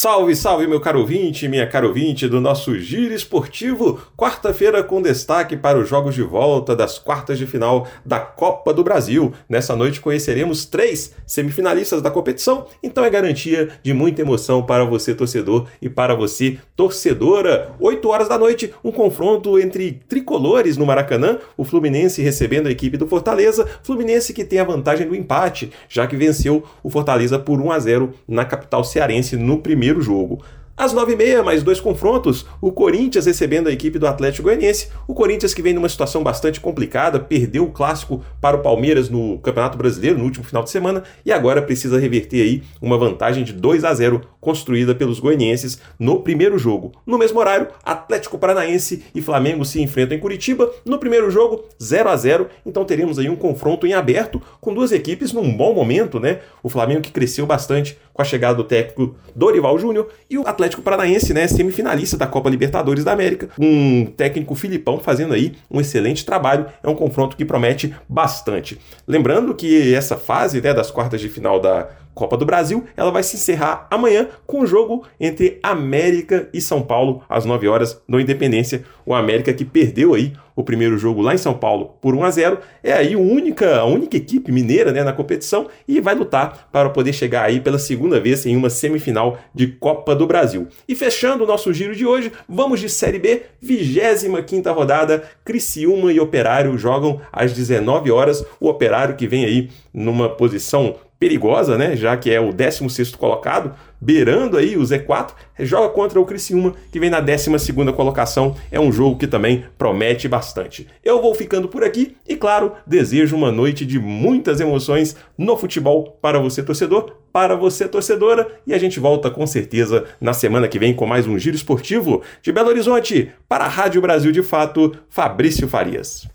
Salve, salve, meu caro ouvinte, minha caro ouvinte do nosso Giro Esportivo. Quarta-feira com destaque para os jogos de volta das quartas de final da Copa do Brasil. Nessa noite conheceremos três semifinalistas da competição, então é garantia de muita emoção para você, torcedor, e para você, torcedora. 8 horas da noite, um confronto entre tricolores no Maracanã, o Fluminense recebendo a equipe do Fortaleza, Fluminense que tem a vantagem do empate, já que venceu o Fortaleza por 1 a 0 na capital cearense no primeiro primeiro jogo. Às 9h30, mais dois confrontos, o Corinthians recebendo a equipe do Atlético Goianiense. O Corinthians que vem numa situação bastante complicada, perdeu o clássico para o Palmeiras no Campeonato Brasileiro no último final de semana e agora precisa reverter aí uma vantagem de 2 a 0 construída pelos goianienses no primeiro jogo. No mesmo horário, Atlético Paranaense e Flamengo se enfrentam em Curitiba. No primeiro jogo, 0 a 0 então teremos aí um confronto em aberto com duas equipes num bom momento, né? O Flamengo que cresceu bastante com a chegada do técnico Dorival Júnior e o Atlético Paranaense, né, semifinalista da Copa Libertadores da América. Um técnico Filipão fazendo aí um excelente trabalho. É um confronto que promete bastante. Lembrando que essa fase né, das quartas de final da Copa do Brasil, ela vai se encerrar amanhã com o jogo entre América e São Paulo às 9 horas no Independência. O América que perdeu aí o primeiro jogo lá em São Paulo por 1 a 0, é aí a única, a única equipe mineira, né, na competição e vai lutar para poder chegar aí pela segunda vez em uma semifinal de Copa do Brasil. E fechando o nosso giro de hoje, vamos de Série B, 25ª rodada, Criciúma e Operário jogam às 19 horas. O Operário que vem aí numa posição perigosa, né? Já que é o 16 colocado, beirando aí o Z4, joga contra o Criciúma, que vem na 12 colocação. É um jogo que também promete bastante. Eu vou ficando por aqui e, claro, desejo uma noite de muitas emoções no futebol para você, torcedor, para você, torcedora, e a gente volta com certeza na semana que vem com mais um giro esportivo de Belo Horizonte para a Rádio Brasil de Fato, Fabrício Farias.